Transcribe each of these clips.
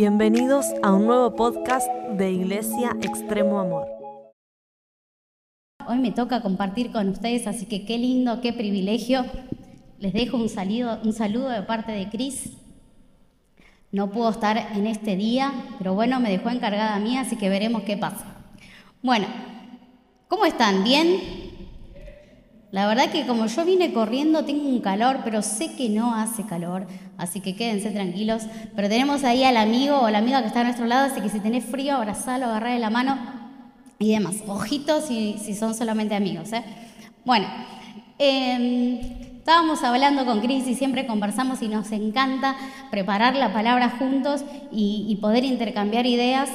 Bienvenidos a un nuevo podcast de Iglesia Extremo Amor. Hoy me toca compartir con ustedes, así que qué lindo, qué privilegio. Les dejo un saludo, un saludo de parte de Cris. No puedo estar en este día, pero bueno, me dejó encargada a mí, así que veremos qué pasa. Bueno, ¿cómo están? ¿Bien? La verdad que como yo vine corriendo tengo un calor, pero sé que no hace calor, así que quédense tranquilos. Pero tenemos ahí al amigo o la amiga que está a nuestro lado, así que si tenés frío, abrazalo, agarrarle la mano y demás. Ojitos si, si son solamente amigos. ¿eh? Bueno, em, estábamos hablando con Cris y siempre conversamos y nos encanta preparar la palabra juntos y, poder intercambiar ideas.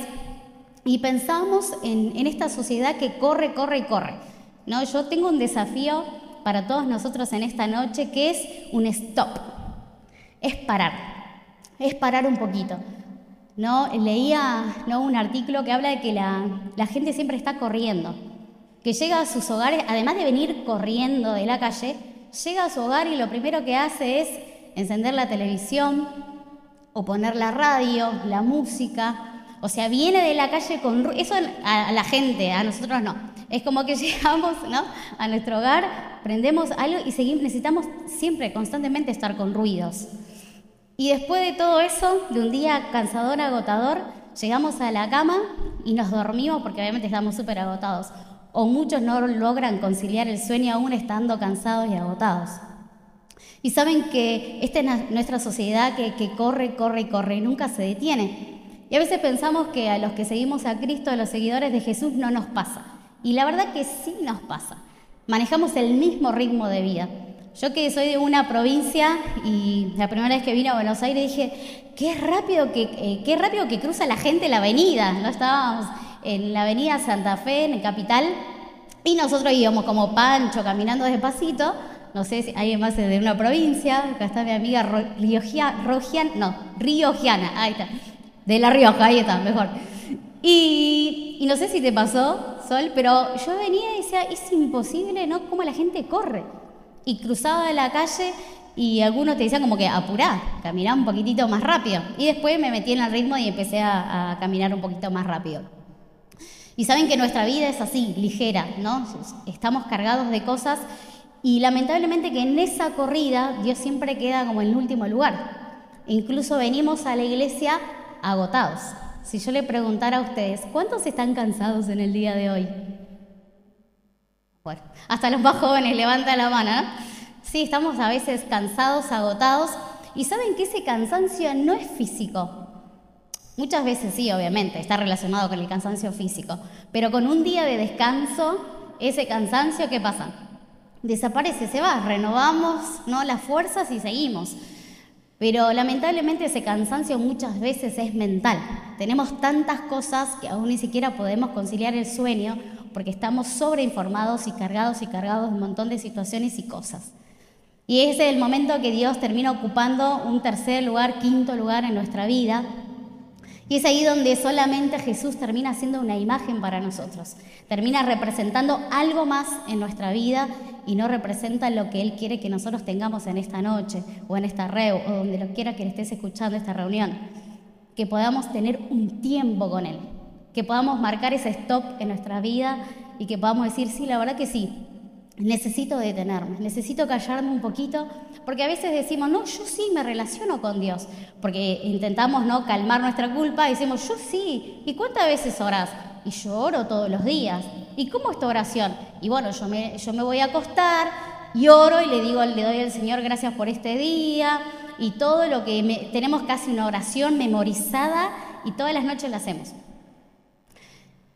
Y pensamos en, en esta sociedad que corre, corre y corre. ¿No? Yo tengo un desafío para todos nosotros en esta noche que es un stop, es parar, es parar un poquito. ¿no? Leía ¿no? un artículo que habla de que la, la gente siempre está corriendo, que llega a sus hogares, además de venir corriendo de la calle, llega a su hogar y lo primero que hace es encender la televisión o poner la radio, la música. O sea, viene de la calle con... Eso a la gente, a nosotros no. Es como que llegamos a nuestro hogar, prendemos algo y necesitamos siempre, constantemente estar con ruidos. Y después de todo eso, de un día cansador, agotador, llegamos a la cama y nos dormimos porque obviamente estamos súper agotados. O muchos no logran conciliar el sueño aún estando cansados y agotados. Y saben que esta es nuestra sociedad que, que corre, corre corre y nunca se detiene. Y a veces pensamos que a los que seguimos a Cristo, a los seguidores de Jesús, no nos pasa. Y la verdad que sí nos pasa. Manejamos el mismo ritmo de vida. Yo que soy de una provincia y la primera vez que vine a Buenos Aires dije, qué rápido que, eh, qué rápido que cruza la gente la avenida. ¿no? Estábamos en la avenida Santa Fe, en el capital, y nosotros íbamos como pancho caminando despacito. No sé si alguien más es de una provincia. Acá está mi amiga Rogiana, no, Riogiana, ahí está. De La Rioja, ahí está, mejor. Y, y no sé si te pasó, Sol, pero yo venía y decía, es imposible, ¿no? Cómo la gente corre. Y cruzaba la calle y algunos te decían como que apurá, caminá un poquitito más rápido. Y después me metí en el ritmo y empecé a, a caminar un poquito más rápido. Y saben que nuestra vida es así, ligera, ¿no? Estamos cargados de cosas y lamentablemente que en esa corrida Dios siempre queda como en el último lugar. Incluso venimos a la iglesia agotados. Si yo le preguntara a ustedes, ¿cuántos están cansados en el día de hoy? Bueno, hasta los más jóvenes levantan la mano, ¿no? Sí, estamos a veces cansados, agotados, y saben que ese cansancio no es físico. Muchas veces sí, obviamente, está relacionado con el cansancio físico, pero con un día de descanso, ese cansancio, ¿qué pasa? Desaparece, se va, renovamos ¿no? las fuerzas y seguimos. Pero lamentablemente ese cansancio muchas veces es mental. Tenemos tantas cosas que aún ni siquiera podemos conciliar el sueño porque estamos sobreinformados y cargados y cargados de un montón de situaciones y cosas. Y ese es el momento que Dios termina ocupando un tercer lugar, quinto lugar en nuestra vida. Y es ahí donde solamente Jesús termina siendo una imagen para nosotros. Termina representando algo más en nuestra vida y no representa lo que Él quiere que nosotros tengamos en esta noche o en esta reu o donde lo quiera que estés escuchando esta reunión. Que podamos tener un tiempo con Él, que podamos marcar ese stop en nuestra vida y que podamos decir, sí, la verdad que sí, necesito detenerme, necesito callarme un poquito, porque a veces decimos, no, yo sí me relaciono con Dios, porque intentamos no calmar nuestra culpa y decimos, yo sí, ¿y cuántas veces orás? Y yo oro todos los días. ¿Y cómo es tu oración? Y bueno, yo me, yo me voy a acostar y oro y le digo, le doy al Señor gracias por este día y todo lo que tenemos casi una oración memorizada y todas las noches la hacemos.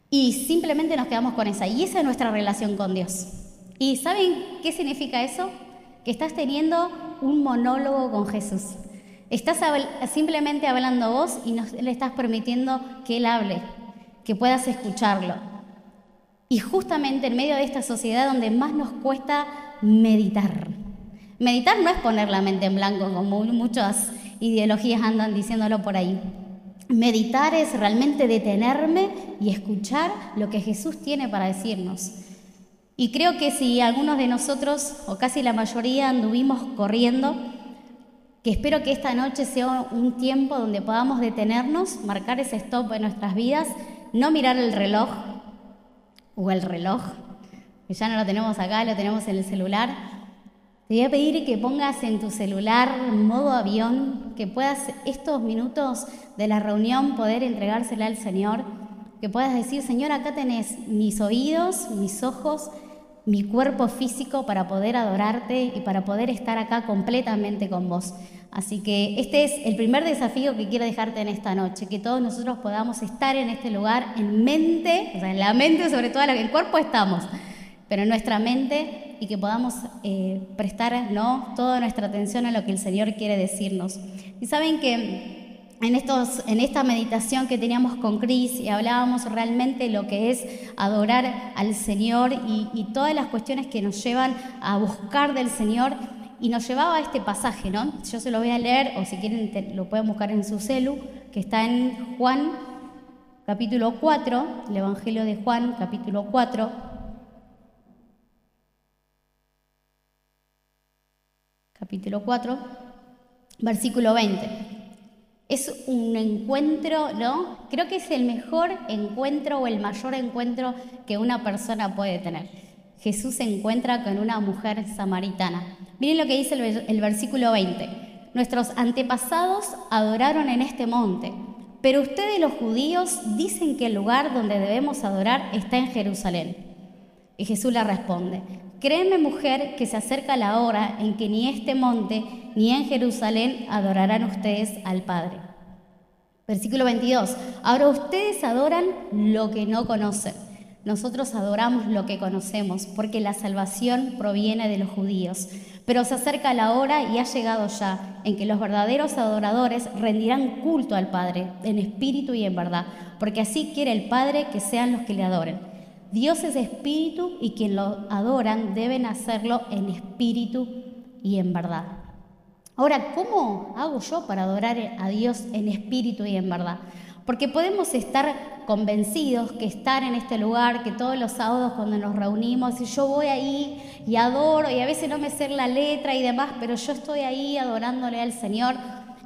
Y simplemente nos quedamos con esa. Y esa es nuestra relación con Dios. ¿Y saben qué significa eso? Que estás teniendo un monólogo con Jesús. Estás simplemente hablando vos y le estás permitiendo que Él hable, que puedas escucharlo. Y justamente en medio de esta sociedad donde más nos cuesta meditar. Meditar no es poner la mente en blanco, como muchas ideologías andan diciéndolo por ahí. Meditar es realmente detenerme y escuchar lo que Jesús tiene para decirnos. Y creo que si algunos de nosotros, o casi la mayoría, anduvimos corriendo, que espero que esta noche sea un tiempo donde podamos detenernos, marcar ese stop en nuestras vidas, no mirar el reloj o el reloj, que ya no lo tenemos acá, lo tenemos en el celular. Te voy a pedir que pongas en tu celular modo avión, que puedas estos minutos de la reunión poder entregársela al Señor, que puedas decir, Señor, acá tenés mis oídos, mis ojos, mi cuerpo físico para poder adorarte y para poder estar acá completamente con vos. Así que este es el primer desafío que quiero dejarte en esta noche, que todos nosotros podamos estar en este lugar en mente, o sea, en la mente sobre todo, en el cuerpo estamos, pero en nuestra mente y que podamos eh, prestar ¿no? toda nuestra atención a lo que el Señor quiere decirnos. Y saben que en, estos, en esta meditación que teníamos con Cris y hablábamos realmente lo que es adorar al Señor y, todas las cuestiones que nos llevan a buscar del Señor y nos llevaba a este pasaje, ¿no? Yo se lo voy a leer o si quieren lo pueden buscar en su celu, que está en Juan capítulo 4, el Evangelio de Juan capítulo 4. Capítulo 4, versículo 20. Es un encuentro, ¿no? Creo que es el mejor encuentro o el mayor encuentro que una persona puede tener. Jesús se encuentra con una mujer samaritana. Miren lo que dice el, versículo 20. Nuestros antepasados adoraron en este monte, pero ustedes los judíos dicen que el lugar donde debemos adorar está en Jerusalén. Y Jesús le responde, créeme mujer que se acerca la hora en que ni este monte ni en Jerusalén adorarán ustedes al Padre. Versículo 22. Ahora ustedes adoran lo que no conocen. Nosotros adoramos lo que conocemos, porque la salvación proviene de los judíos. Pero se acerca la hora y ha llegado ya en que los verdaderos adoradores rendirán culto al Padre en espíritu y en verdad, porque así quiere el Padre que sean los que le adoren. Dios es espíritu y quien lo adoran deben hacerlo en espíritu y en verdad. Ahora, ¿cómo hago yo para adorar a Dios en espíritu y en verdad? Porque podemos estar convencidos que estar en este lugar, que todos los sábados cuando nos reunimos, y yo voy ahí y adoro, y a veces no me sé la letra y demás, pero yo estoy ahí adorándole al Señor,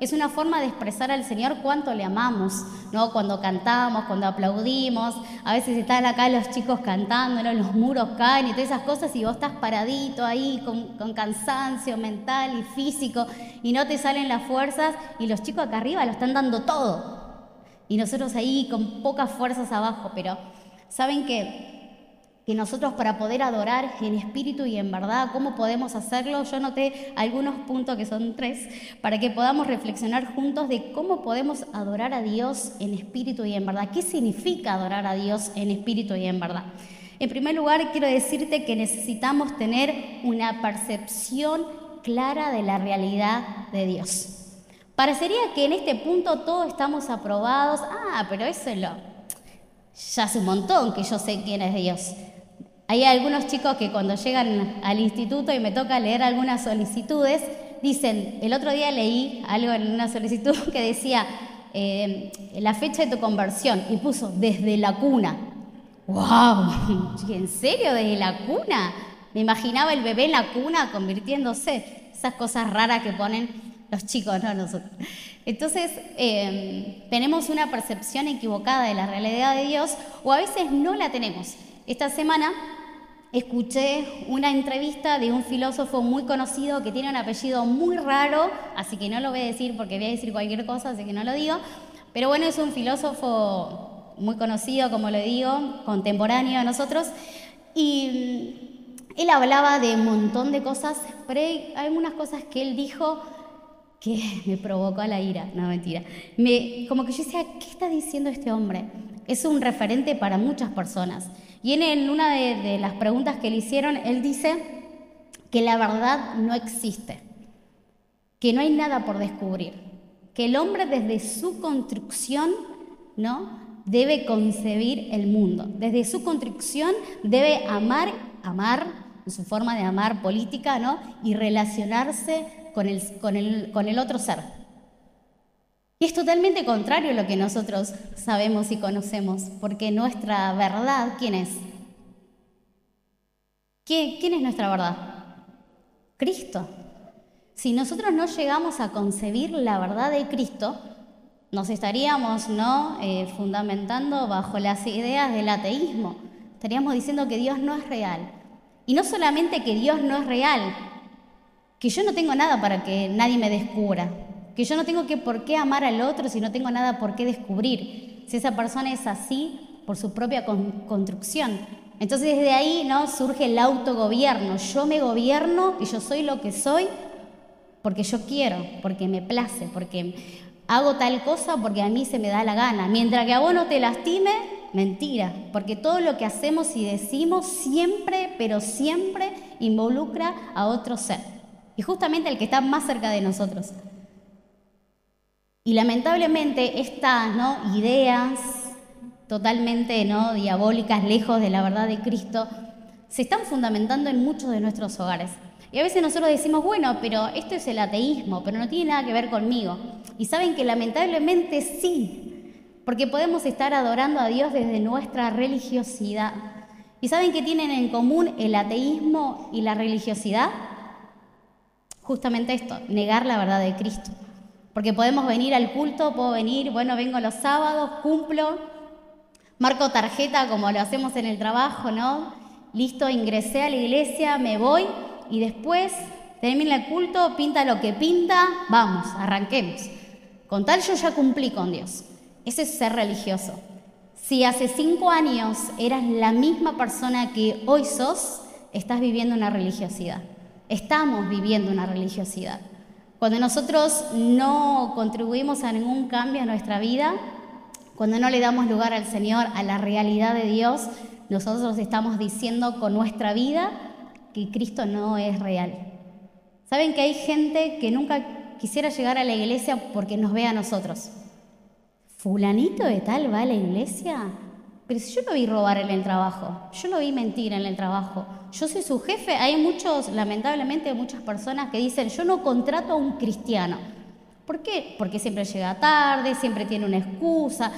es una forma de expresar al Señor cuánto le amamos, ¿no? Cuando cantamos, cuando aplaudimos, a veces están acá los chicos cantando, los muros caen y todas esas cosas y vos estás paradito ahí con, con cansancio mental y físico y no te salen las fuerzas y los chicos acá arriba lo están dando todo. Y nosotros ahí con pocas fuerzas abajo, pero saben que que nosotros para poder adorar en espíritu y en verdad, ¿cómo podemos hacerlo? Yo noté algunos puntos que son tres, para que podamos reflexionar juntos de cómo podemos adorar a Dios en espíritu y en verdad. ¿Qué significa adorar a Dios en espíritu y en verdad? En primer lugar, quiero decirte que necesitamos tener una percepción clara de la realidad de Dios. Parecería que en este punto todos estamos aprobados. Ah, pero eso lo, ya hace un montón que yo sé quién es Dios. Hay algunos chicos que cuando llegan al instituto y me toca leer algunas solicitudes, dicen, el otro día leí algo en una solicitud que decía, eh, la fecha de tu conversión, y puso, desde la cuna. ¡Wow! ¿En serio? ¿Desde la cuna? Me imaginaba el bebé en la cuna convirtiéndose. Esas cosas raras que ponen los chicos, no nosotros. Entonces, eh, tenemos una percepción equivocada de la realidad de Dios o a veces no la tenemos. Esta semana escuché una entrevista de un filósofo muy conocido que tiene un apellido muy raro, así que no lo voy a decir porque voy a decir cualquier cosa, así que no lo digo. Pero bueno, es un filósofo muy conocido, como lo digo, contemporáneo a nosotros. Y él hablaba de un montón de cosas, pero hay algunas cosas que él dijo que me provocó la ira, no mentira. Me, como que yo decía, ¿qué está diciendo este hombre? Es un referente para muchas personas. Y en una de, las preguntas que le hicieron, él dice que la verdad no existe, que no hay nada por descubrir, que el hombre desde su construcción, ¿no? debe concebir el mundo. Desde su construcción debe amar, amar, en su forma de amar política, ¿no? Y relacionarse con el, con el, con el otro ser. Es totalmente contrario a lo que nosotros sabemos y conocemos, porque nuestra verdad, ¿quién es? ¿Quién, es nuestra verdad? Cristo. Si nosotros no llegamos a concebir la verdad de Cristo, nos estaríamos ¿no? Eh, fundamentando bajo las ideas del ateísmo. Estaríamos diciendo que Dios no es real. Y no solamente que Dios no es real, que yo no tengo nada para que nadie me descubra, que yo no tengo que por qué amar al otro si no tengo nada por qué descubrir, si esa persona es así por su propia construcción. Entonces desde ahí ¿no? surge el autogobierno. Yo me gobierno y yo soy lo que soy porque yo quiero, porque me place, porque hago tal cosa porque a mí se me da la gana. Mientras que a vos no te lastime, mentira, porque todo lo que hacemos y decimos siempre, pero siempre involucra a otro ser. Y justamente el que está más cerca de nosotros. Y lamentablemente estas ¿no? ideas totalmente ¿no? diabólicas, lejos de la verdad de Cristo, se están fundamentando en muchos de nuestros hogares. Y a veces nosotros decimos, bueno, pero esto es el ateísmo, pero no tiene nada que ver conmigo. Y saben que lamentablemente sí, porque podemos estar adorando a Dios desde nuestra religiosidad. ¿Y saben qué tienen en común el ateísmo y la religiosidad? Justamente esto, negar la verdad de Cristo. Porque podemos venir al culto, puedo venir, bueno, vengo los sábados, cumplo, marco tarjeta como lo hacemos en el trabajo, ¿no? Listo, ingresé a la iglesia, me voy y después termina el culto, pinta lo que pinta, vamos, arranquemos. Con tal yo ya cumplí con Dios. Ese es ser religioso. Si hace cinco años eras la misma persona que hoy sos, estás viviendo una religiosidad. Estamos viviendo una religiosidad. Cuando nosotros no contribuimos a ningún cambio en nuestra vida, cuando no le damos lugar al Señor, a la realidad de Dios, nosotros estamos diciendo con nuestra vida que Cristo no es real. ¿Saben que hay gente que nunca quisiera llegar a la iglesia porque nos ve a nosotros? ¿Fulanito de tal va a la iglesia? Pero si yo lo vi robar en el trabajo, yo lo vi mentir en el trabajo, yo soy su jefe, hay muchos, lamentablemente, muchas personas que dicen, yo no contrato a un cristiano. ¿Por qué? Porque siempre llega tarde, siempre tiene una excusa.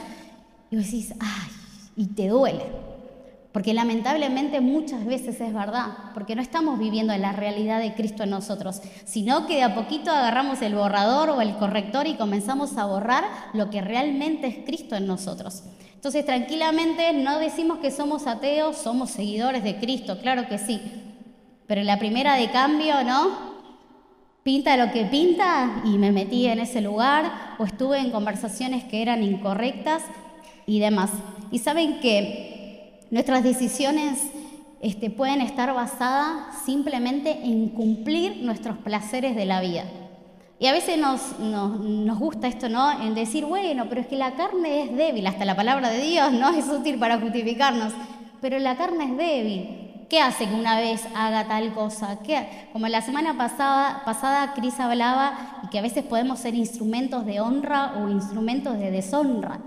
Y vos decís, ay, y te duele. Porque lamentablemente muchas veces es verdad, porque no estamos viviendo la realidad de Cristo en nosotros, sino que de a poquito agarramos el borrador o el corrector y comenzamos a borrar lo que realmente es Cristo en nosotros. Entonces, tranquilamente no decimos que somos ateos, somos seguidores de Cristo, claro que sí. Pero la primera de cambio, ¿no? Pinta lo que pinta y me metí en ese lugar o estuve en conversaciones que eran incorrectas y demás. Y saben que nuestras decisiones este, pueden estar basadas simplemente en cumplir nuestros placeres de la vida. Y a veces nos, nos, gusta esto, ¿no? En decir, bueno, pero es que la carne es débil, hasta la palabra de Dios, ¿no? Es útil para justificarnos, pero la carne es débil. ¿Qué hace que una vez haga tal cosa? ¿Qué? Como la semana pasada, pasada Cris hablaba y que a veces podemos ser instrumentos de honra o instrumentos de deshonra.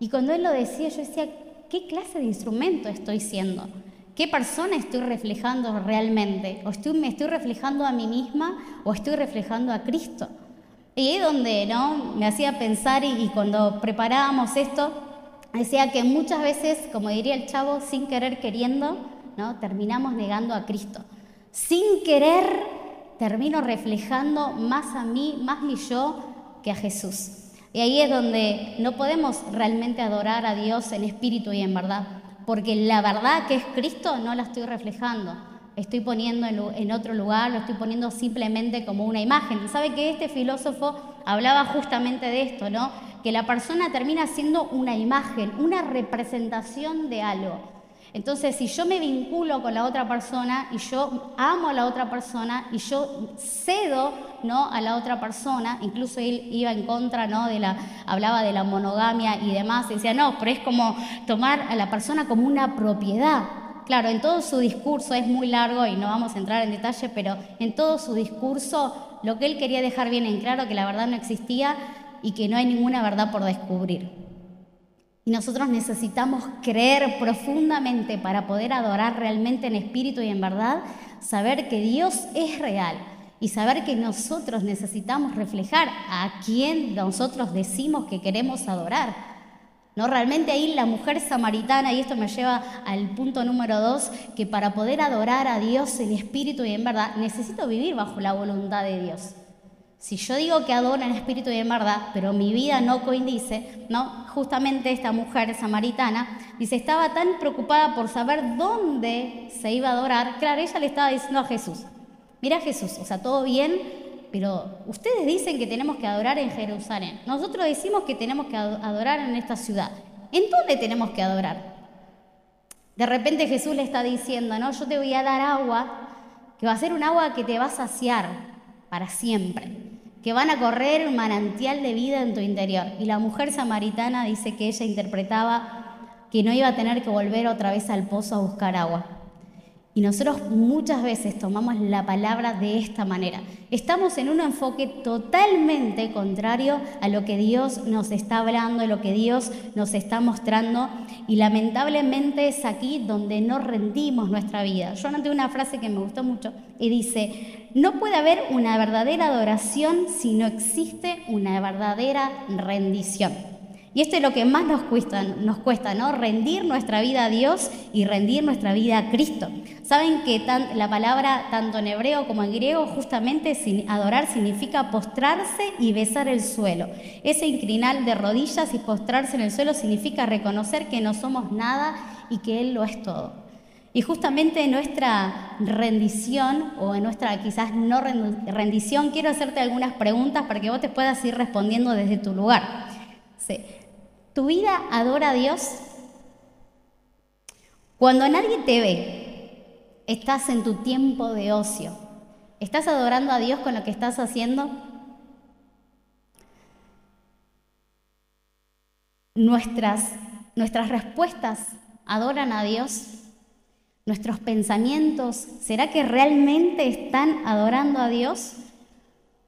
Y cuando él lo decía, yo decía, ¿qué clase de instrumento estoy siendo? ¿Qué persona estoy reflejando realmente? ¿O estoy, me estoy reflejando a mí misma o estoy reflejando a Cristo? Y ahí donde ¿no? me hacía pensar y, cuando preparábamos esto, decía que muchas veces, como diría el chavo, sin querer queriendo, ¿no? terminamos negando a Cristo. Sin querer termino reflejando más a mí, más mi yo que a Jesús. Y ahí es donde no podemos realmente adorar a Dios en espíritu y en verdad porque la verdad que es Cristo no la estoy reflejando. Estoy poniendo en otro lugar, lo estoy poniendo simplemente como una imagen. ¿Sabe que este filósofo hablaba justamente de esto, ¿no? Que la persona termina siendo una imagen, una representación de algo. Entonces, si yo me vinculo con la otra persona y yo amo a la otra persona y yo cedo ¿no? a la otra persona, incluso él iba en contra, ¿no? de la, hablaba de la monogamia y demás, decía, no, pero es como tomar a la persona como una propiedad. Claro, en todo su discurso es muy largo y no vamos a entrar en detalle, pero en todo su discurso lo que él quería dejar bien en claro que la verdad no existía y que no hay ninguna verdad por descubrir. Y nosotros necesitamos creer profundamente para poder adorar realmente en espíritu y en verdad, saber que Dios es real y saber que nosotros necesitamos reflejar a quien nosotros decimos que queremos adorar. No, realmente ahí la mujer samaritana, y esto me lleva al punto número dos, que para poder adorar a Dios en espíritu y en verdad, necesito vivir bajo la voluntad de Dios. Si yo digo que adoro en espíritu y en verdad, pero mi vida no coincide, ¿no? Justamente esta mujer samaritana dice, estaba tan preocupada por saber dónde se iba a adorar. Claro, ella le estaba diciendo a Jesús, mira Jesús, o sea, todo bien, pero ustedes dicen que tenemos que adorar en Jerusalén. Nosotros decimos que tenemos que adorar en esta ciudad. ¿En dónde tenemos que adorar? De repente Jesús le está diciendo, no, yo te voy a dar agua, que va a ser un agua que te va a saciar para siempre, que van a correr un manantial de vida en tu interior. Y la mujer samaritana dice que ella interpretaba que no iba a tener que volver otra vez al pozo a buscar agua. Y nosotros muchas veces tomamos la palabra de esta manera. Estamos en un enfoque totalmente contrario a lo que Dios nos está hablando, a lo que Dios nos está mostrando. Y lamentablemente es aquí donde no rendimos nuestra vida. Yo anoté una frase que me gustó mucho y dice, no puede haber una verdadera adoración si no existe una verdadera rendición. Y esto es lo que más nos cuesta, nos cuesta, ¿no? Rendir nuestra vida a Dios y rendir nuestra vida a Cristo. Saben que la palabra tanto en hebreo como en griego justamente adorar significa postrarse y besar el suelo. Ese inclinar de rodillas y postrarse en el suelo significa reconocer que no somos nada y que Él lo es todo. Y justamente en nuestra rendición o en nuestra quizás no rendición quiero hacerte algunas preguntas para que vos te puedas ir respondiendo desde tu lugar. Sí. ¿Tu vida adora a Dios? Cuando nadie te ve, estás en tu tiempo de ocio. ¿Estás adorando a Dios con lo que estás haciendo? Nuestras, nuestras respuestas adoran a Dios. Nuestros pensamientos, ¿será que realmente están adorando a Dios?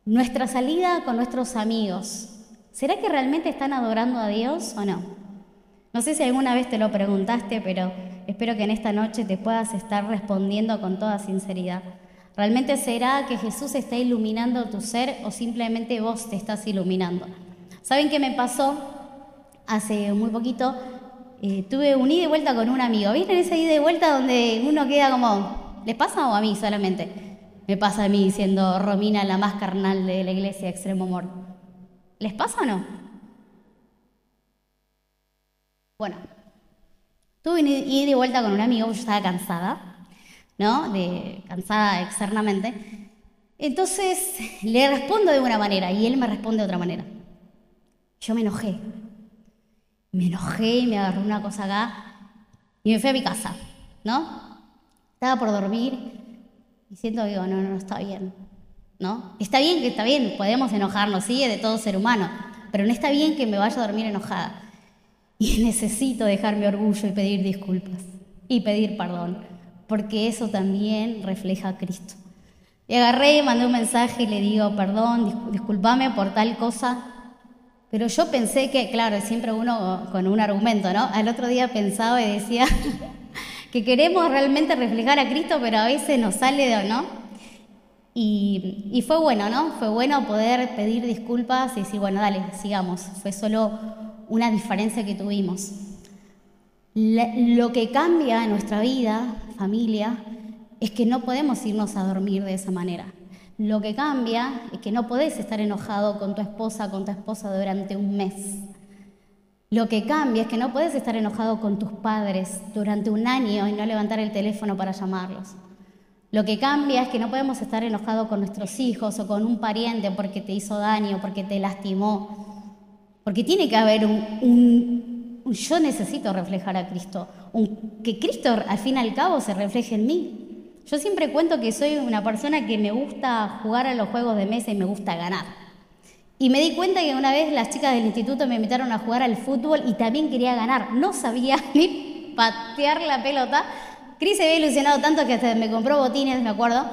Nuestra salida con nuestros amigos, ¿Será que realmente están adorando a Dios o no? No sé si alguna vez te lo preguntaste, pero espero que en esta noche te puedas estar respondiendo con toda sinceridad. ¿Realmente será que Jesús está iluminando tu ser o simplemente vos te estás iluminando? ¿Saben qué me pasó? Hace muy poquito eh, tuve un ida y vuelta con un amigo. ¿Viste ese ida y vuelta donde uno queda como, ¿les pasa o a mí solamente? Me pasa a mí siendo Romina la más carnal de la iglesia Extremo Amor. ¿Les pasa o no? Bueno, tuve ida y vuelta con un amigo, yo estaba cansada, ¿no? De, cansada externamente. Entonces le respondo de una manera y él me responde de otra manera. Yo me enojé. Me enojé y me agarré una cosa acá y me fui a mi casa, ¿no? Estaba por dormir y siento digo, no, no, no está bien. ¿No? Está bien que está bien, podemos enojarnos, sí, de todo ser humano, pero no está bien que me vaya a dormir enojada. Y necesito dejar mi orgullo y pedir disculpas y pedir perdón, porque eso también refleja a Cristo. Y agarré, mandé un mensaje y le digo, perdón, discúlpame por tal cosa. Pero yo pensé que, claro, siempre uno con un argumento, ¿no? Al otro día pensaba y decía que queremos realmente reflejar a Cristo, pero a veces nos sale de, ¿no? Y, fue bueno, ¿no? Fue bueno poder pedir disculpas y decir, bueno, dale, sigamos. Fue solo una diferencia que tuvimos. lo que cambia en nuestra vida, familia, es que no podemos irnos a dormir de esa manera. Lo que cambia es que no podés estar enojado con tu esposa, con tu esposa durante un mes. Lo que cambia es que no podés estar enojado con tus padres durante un año y no levantar el teléfono para llamarlos. Lo que cambia es que no podemos estar enojados con nuestros hijos o con un pariente porque te hizo daño, porque te lastimó. Porque tiene que haber un, yo necesito reflejar a Cristo, que Cristo al fin y al cabo se refleje en mí. Yo siempre cuento que soy una persona que me gusta jugar a los juegos de mesa y me gusta ganar. Y me di cuenta que una vez las chicas del instituto me invitaron a jugar al fútbol y también quería ganar. No sabía ni patear la pelota, Cris se había ilusionado tanto que me compró botines, me acuerdo.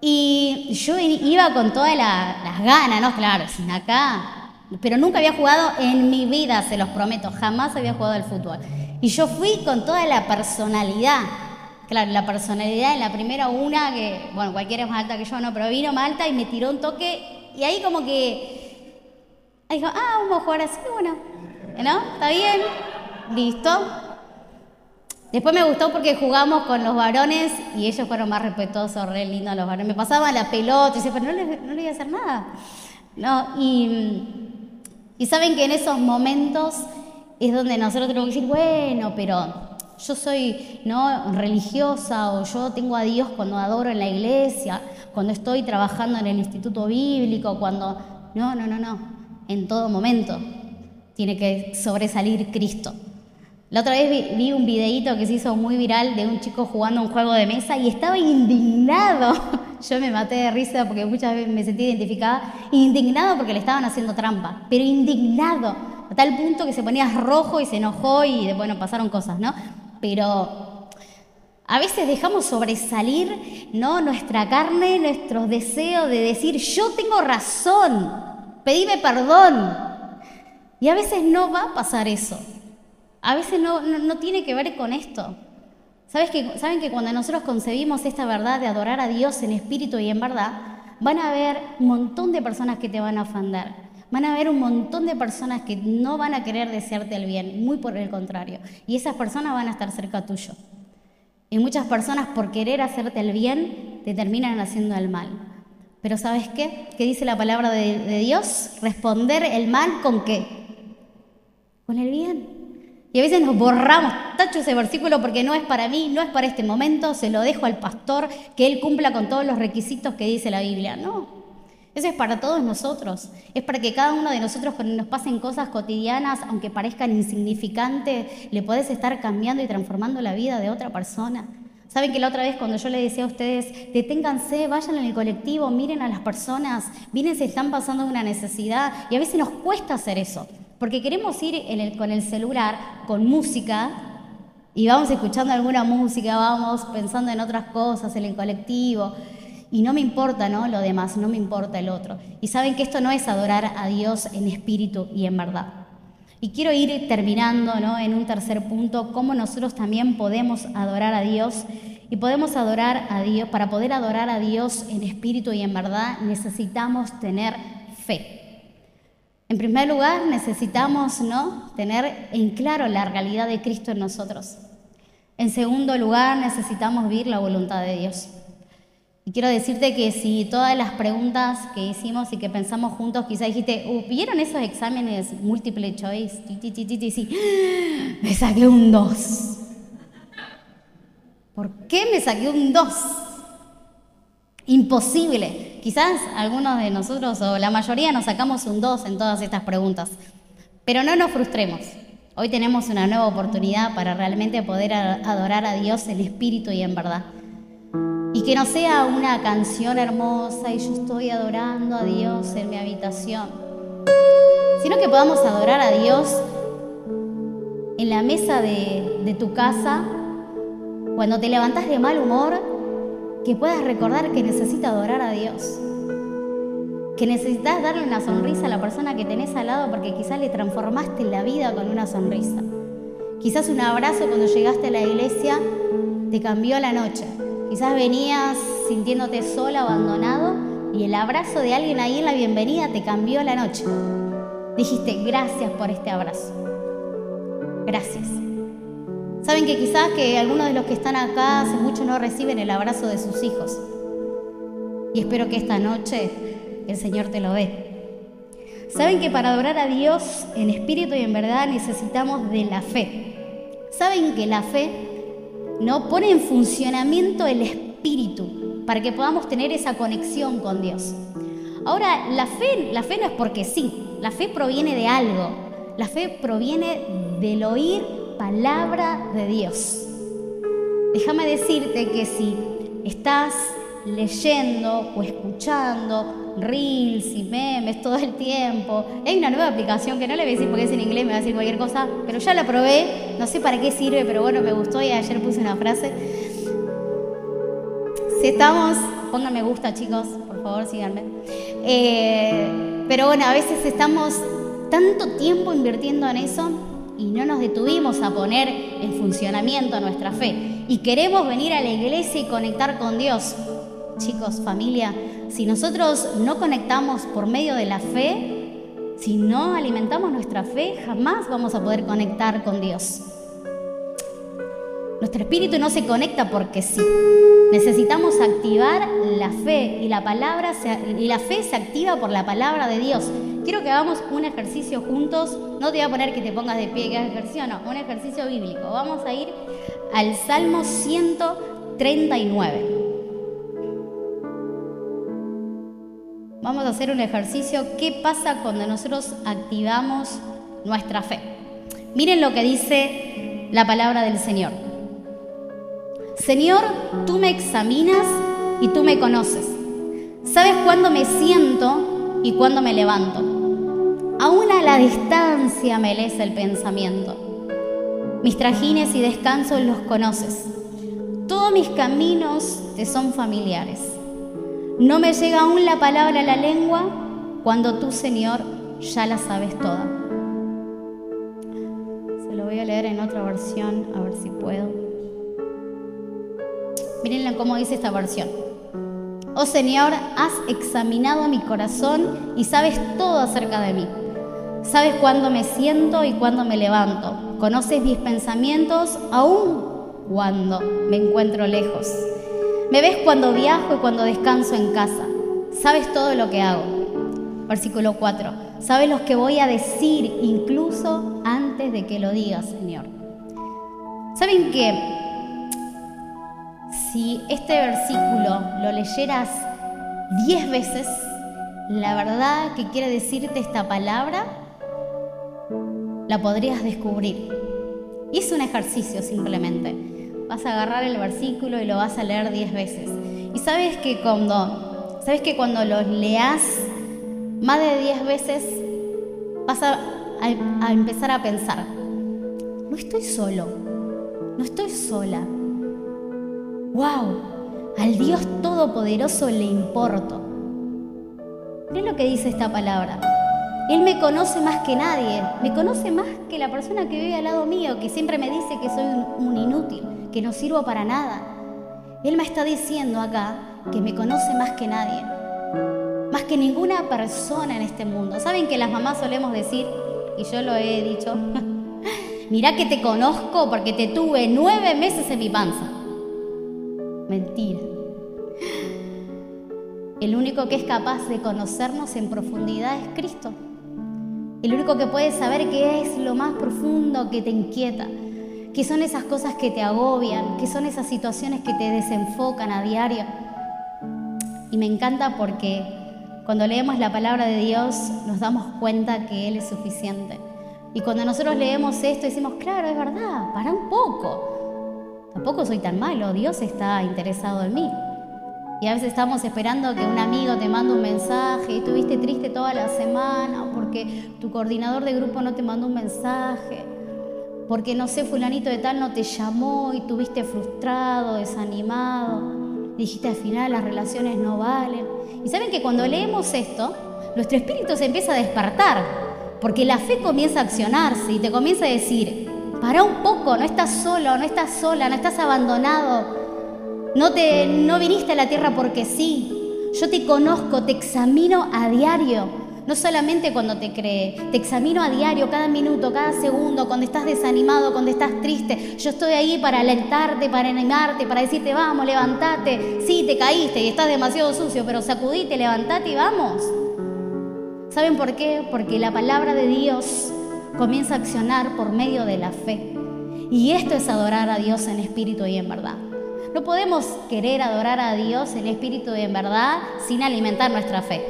Y yo iba con todas las ganas, ¿no? Claro, sin acá. Pero nunca había jugado en mi vida, se los prometo. Jamás había jugado al fútbol. Y yo fui con toda la personalidad. Claro, la personalidad en la primera una, que, bueno, cualquiera es más alta que yo, no, pero vino más alta y me tiró un toque. Y ahí como que. Ahí dijo, ah, vamos a jugar así, bueno. ¿No? ¿Está bien? Listo. Después me gustó porque jugamos con los varones y ellos fueron más respetuosos, re lindos los varones. Me pasaban la pelota y decía, pero no le, no voy a hacer nada. No, y, y saben que en esos momentos es donde nosotros tenemos que decir, bueno, pero yo soy no religiosa o yo tengo a Dios cuando adoro en la iglesia, cuando estoy trabajando en el instituto bíblico, cuando no, no, no, no, en todo momento tiene que sobresalir Cristo. La otra vez vi, un videíto que se hizo muy viral de un chico jugando un juego de mesa y estaba indignado. Yo me maté de risa porque muchas veces me sentí identificada. Indignado porque le estaban haciendo trampa, pero indignado. A tal punto que se ponía rojo y se enojó y bueno, pasaron cosas, ¿no? Pero a veces dejamos sobresalir ¿no? nuestra carne, nuestros deseos de decir, yo tengo razón, pedime perdón. Y a veces no va a pasar eso. A veces no, no, tiene que ver con esto. ¿Sabes que, Saben que cuando nosotros concebimos esta verdad de adorar a Dios en espíritu y en verdad, van a haber un montón de personas que te van a ofender. Van a haber un montón de personas que no van a querer desearte el bien, muy por el contrario. Y esas personas van a estar cerca tuyo. Y muchas personas por querer hacerte el bien te terminan haciendo el mal. Pero ¿sabes qué? ¿Qué dice la palabra de, de Dios? Responder el mal con qué? Con el bien. Y a veces nos borramos, tacho ese versículo porque no es para mí, no es para este momento, se lo dejo al pastor, que él cumpla con todos los requisitos que dice la Biblia. No, eso es para todos nosotros. Es para que cada uno de nosotros, cuando nos pasen cosas cotidianas, aunque parezcan insignificantes, le podés estar cambiando y transformando la vida de otra persona. Saben que la otra vez cuando yo le decía a ustedes, deténganse, vayan en el colectivo, miren a las personas, miren si están pasando una necesidad. Y a veces nos cuesta hacer eso, porque queremos ir con el celular, con música, y vamos escuchando alguna música, vamos pensando en otras cosas, en el colectivo y no me importa ¿no? lo demás, no me importa el otro. Y saben que esto no es adorar a Dios en espíritu y en verdad. Y quiero ir terminando ¿no? en un tercer punto, cómo nosotros también podemos adorar a Dios. Y podemos adorar a Dios, para poder adorar a Dios en espíritu y en verdad, necesitamos tener fe. En primer lugar, necesitamos ¿no? tener en claro la realidad de Cristo en nosotros. En segundo lugar, necesitamos vivir la voluntad de Dios. Y quiero decirte que si todas las preguntas que hicimos y que pensamos juntos, quizás dijiste, uh, ¿vieron esos exámenes múltiple choice? Sí, me saqué un 2. ¿Por qué me saqué un 2? Imposible. Quizás algunos de nosotros o la mayoría nos sacamos un 2 en todas estas preguntas. Pero no nos frustremos. Hoy tenemos una nueva oportunidad para realmente poder adorar a Dios en espíritu y en verdad. Y que no sea una canción hermosa y yo estoy adorando a Dios en mi habitación, sino que podamos adorar a Dios en la mesa de, tu casa, cuando te levantas de mal humor, que puedas recordar que necesitas adorar a Dios, que necesitas darle una sonrisa a la persona que tenés al lado porque quizás le transformaste la vida con una sonrisa. Quizás un abrazo cuando llegaste a la iglesia te cambió la noche. Quizás venías sintiéndote sola, abandonado, y el abrazo de alguien ahí en la bienvenida te cambió la noche. Dijiste, gracias por este abrazo. Gracias. Saben que quizás que algunos de los que están acá hace mucho no reciben el abrazo de sus hijos. Y espero que esta noche el Señor te lo dé. Saben que para adorar a Dios en espíritu y en verdad necesitamos de la fe. Saben que la fe ¿no? Pone en funcionamiento el espíritu para que podamos tener esa conexión con Dios. Ahora, la fe, la fe no es porque sí, la fe proviene de algo. La fe proviene del oír palabra de Dios. Déjame decirte que si estás leyendo o escuchando reels y memes todo el tiempo. Hay una nueva aplicación que no le voy a decir porque es en inglés, me va a decir cualquier cosa, pero ya la probé, no sé para qué sirve, pero bueno, me gustó y ayer puse una frase. Si estamos, pongan me gusta chicos, por favor síganme. Eh, pero bueno, a veces estamos tanto tiempo invirtiendo en eso y no nos detuvimos a poner en funcionamiento nuestra fe. Y queremos venir a la iglesia y conectar con Dios chicos, familia, si nosotros no conectamos por medio de la fe, Si no alimentamos nuestra fe, jamás vamos a poder conectar con Dios. Nuestro espíritu no se conecta porque sí. Necesitamos activar la fe y la palabra y la fe se activa por la palabra de Dios. Quiero que hagamos un ejercicio juntos. No te voy a poner que te pongas de pie, que hagas ejercicio, no, un ejercicio bíblico. Vamos a ir al Salmo 139. Vamos a hacer un ejercicio. ¿Qué pasa cuando nosotros activamos nuestra fe? Miren lo que dice la palabra del Señor. Señor, tú me examinas y tú me conoces. Sabes cuándo me siento y cuándo me levanto. Aún a la distancia me lees el pensamiento. Mis trajines y descansos los conoces. Todos mis caminos te son familiares. No me llega aún la palabra a la lengua cuando tú, Señor, ya la sabes toda. Se lo voy a leer en otra versión, a ver si puedo. Miren cómo dice esta versión. Oh Señor, has examinado mi corazón y sabes todo acerca de mí. Sabes cuándo me siento y cuándo me levanto. Conoces mis pensamientos aún cuando me encuentro lejos. Me ves cuando viajo y cuando descanso en casa. Sabes todo lo que hago. Versículo 4. Sabes lo que voy a decir incluso antes de que lo digas, Señor. ¿Saben qué? Si este versículo lo leyeras diez veces, la verdad que quiere decirte esta palabra, la podrías descubrir. Y es un ejercicio simplemente. Vas a agarrar el versículo y lo vas a leer diez veces. Y sabes que cuando, sabes que cuando los leas más de diez veces, vas a, a empezar a pensar, no estoy solo, no estoy sola ¡Wow! Al Dios Todopoderoso le importo. Miren lo que dice esta palabra. Él me conoce más que nadie, me conoce más que la persona que vive al lado mío, que siempre me dice que soy un, inútil, que no sirvo para nada. Él me está diciendo acá que me conoce más que nadie, más que ninguna persona en este mundo. ¿Saben que las mamás solemos decir, y yo lo he dicho, mirá que te conozco porque te tuve nueve meses en mi panza? Mentira. El único que es capaz de conocernos en profundidad es Cristo. El único que puede saber qué es lo más profundo que te inquieta, qué son esas cosas que te agobian, qué son esas situaciones que te desenfocan a diario. Y me encanta porque cuando leemos la palabra de Dios nos damos cuenta que Él es suficiente. Y cuando nosotros leemos esto decimos, claro, es verdad, para un poco. Tampoco soy tan malo, Dios está interesado en mí. Y a veces estamos esperando que un amigo te mande un mensaje y estuviste triste toda la semana porque tu coordinador de grupo no te mandó un mensaje, porque no sé, fulanito de tal no te llamó y tuviste frustrado, desanimado, dijiste al final las relaciones no valen. Y saben que cuando leemos esto, nuestro espíritu se empieza a despertar, porque la fe comienza a accionarse y te comienza a decir, para un poco, no estás solo, no estás sola, no estás abandonado. No, te, no viniste a la tierra porque sí. Yo te conozco, te examino a diario. No solamente cuando te cree, te examino a diario, cada minuto, cada segundo, cuando estás desanimado, cuando estás triste. Yo estoy ahí para alentarte, para animarte, para decirte, vamos, levántate. Sí, te caíste y estás demasiado sucio, pero sacudite, levantate y vamos. ¿Saben por qué? Porque la palabra de Dios comienza a accionar por medio de la fe. Y esto es adorar a Dios en espíritu y en verdad. No podemos querer adorar a Dios en espíritu y en verdad sin alimentar nuestra fe.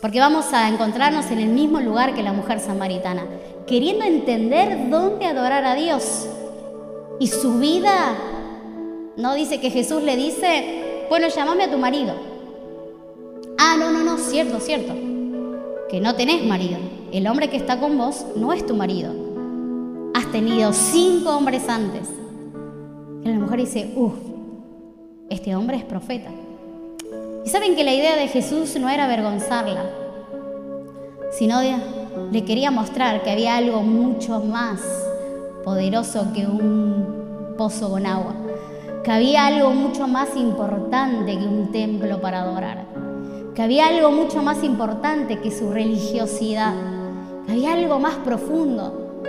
Porque vamos a encontrarnos en el mismo lugar que la mujer samaritana, queriendo entender dónde adorar a Dios. Y su vida, no dice que Jesús le dice, bueno, llámame a tu marido. Ah, no, no, no, cierto, cierto, que no tenés marido el hombre que está con vos no es tu marido. Has tenido cinco hombres antes. Y la mujer dice, uff, este hombre es profeta. Y saben que la idea de Jesús no era avergonzarla, sino de, le quería mostrar que había algo mucho más poderoso que un pozo con agua, que había algo mucho más importante que un templo para adorar que había algo mucho más importante que su religiosidad, había algo más profundo.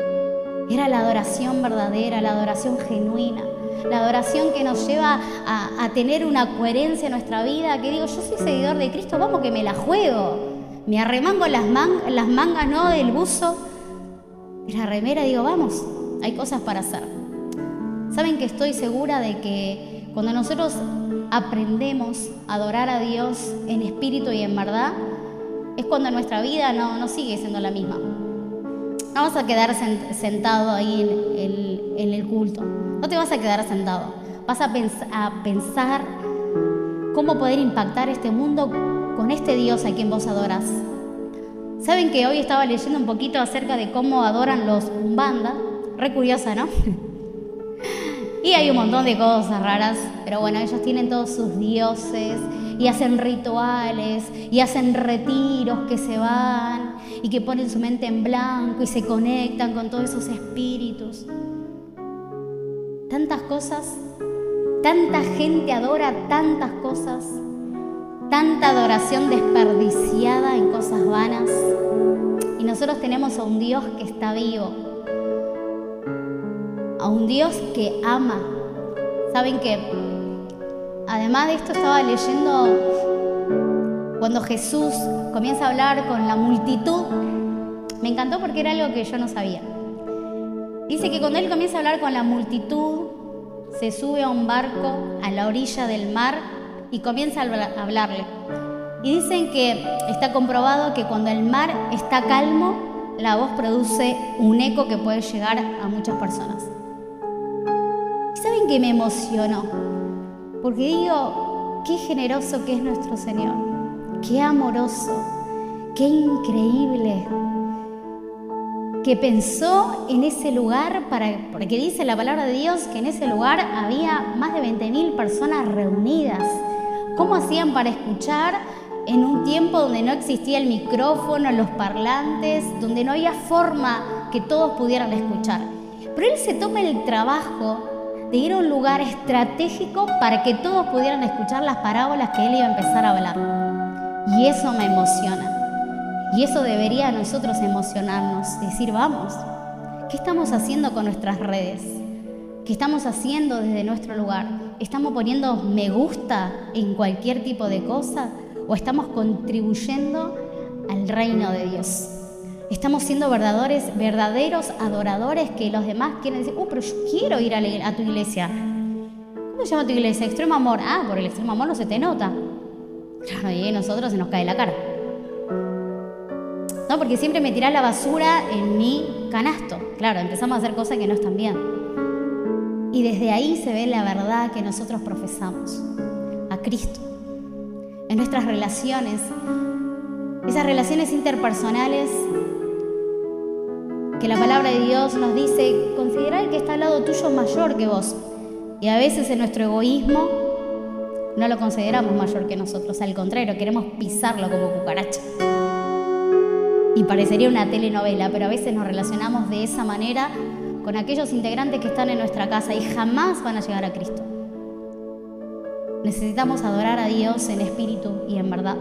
Era la adoración verdadera, la adoración genuina, la adoración que nos lleva a, tener una coherencia en nuestra vida, que digo, yo soy seguidor de Cristo, vamos que me la juego. Me arremango las, las mangas ¿no? del buzo, de la remera, digo, vamos, hay cosas para hacer. Saben que estoy segura de que cuando nosotros aprendemos a adorar a Dios en espíritu y en verdad, es cuando nuestra vida no, no sigue siendo la misma. No vas a quedar sentado ahí en el, culto, no te vas a quedar sentado, vas a, a pensar cómo poder impactar este mundo con este Dios a quien vos adoras. Saben que hoy estaba leyendo un poquito acerca de cómo adoran los Umbanda, re curiosa, ¿no? Y hay un montón de cosas raras, pero bueno, ellos tienen todos sus dioses y hacen rituales y hacen retiros que se van y que ponen su mente en blanco y se conectan con todos esos espíritus. Tantas cosas, tanta gente adora tantas cosas, tanta adoración desperdiciada en cosas vanas. Y nosotros tenemos a un Dios que está vivo, a un Dios que ama. Saben que, además de esto, estaba leyendo cuando Jesús comienza a hablar con la multitud. Me encantó porque era algo que yo no sabía. Dice que cuando él comienza a hablar con la multitud, se sube a un barco a la orilla del mar y comienza a hablarle. Y dicen que está comprobado que cuando el mar está calmo, la voz produce un eco que puede llegar a muchas personas. ¿Saben qué me emocionó? Porque digo, qué generoso que es nuestro Señor, qué amoroso, qué increíble, que pensó en ese lugar, para, porque dice la palabra de Dios que en ese lugar había más de 20.000 personas reunidas. ¿Cómo hacían para escuchar en un tiempo donde no existía el micrófono, los parlantes, donde no había forma que todos pudieran escuchar? Pero Él se toma el trabajo de ir a un lugar estratégico para que todos pudieran escuchar las parábolas que él iba a empezar a hablar. Y eso me emociona. Y eso debería a nosotros emocionarnos, decir, vamos, ¿qué estamos haciendo con nuestras redes? ¿Qué estamos haciendo desde nuestro lugar? ¿Estamos poniendo me gusta en cualquier tipo de cosa? ¿O estamos contribuyendo al reino de Dios? Estamos siendo verdaderos, verdaderos adoradores que los demás quieren decir, oh, pero yo quiero ir a, tu iglesia. ¿Cómo se llama tu iglesia? Extremo amor. Ah, por el extremo amor no se te nota. Claro, y a nosotros se nos cae la cara. No, porque siempre me tirás la basura en mi canasto. Claro, empezamos a hacer cosas que no están bien. Y desde ahí se ve la verdad que nosotros profesamos, a Cristo. En nuestras relaciones, esas relaciones interpersonales que la palabra de Dios nos dice, considera el que está al lado tuyo mayor que vos. Y a veces en nuestro egoísmo no lo consideramos mayor que nosotros, al contrario, queremos pisarlo como cucaracha. Y parecería una telenovela, pero a veces nos relacionamos de esa manera con aquellos integrantes que están en nuestra casa y jamás van a llegar a Cristo. Necesitamos adorar a Dios en espíritu y en verdad.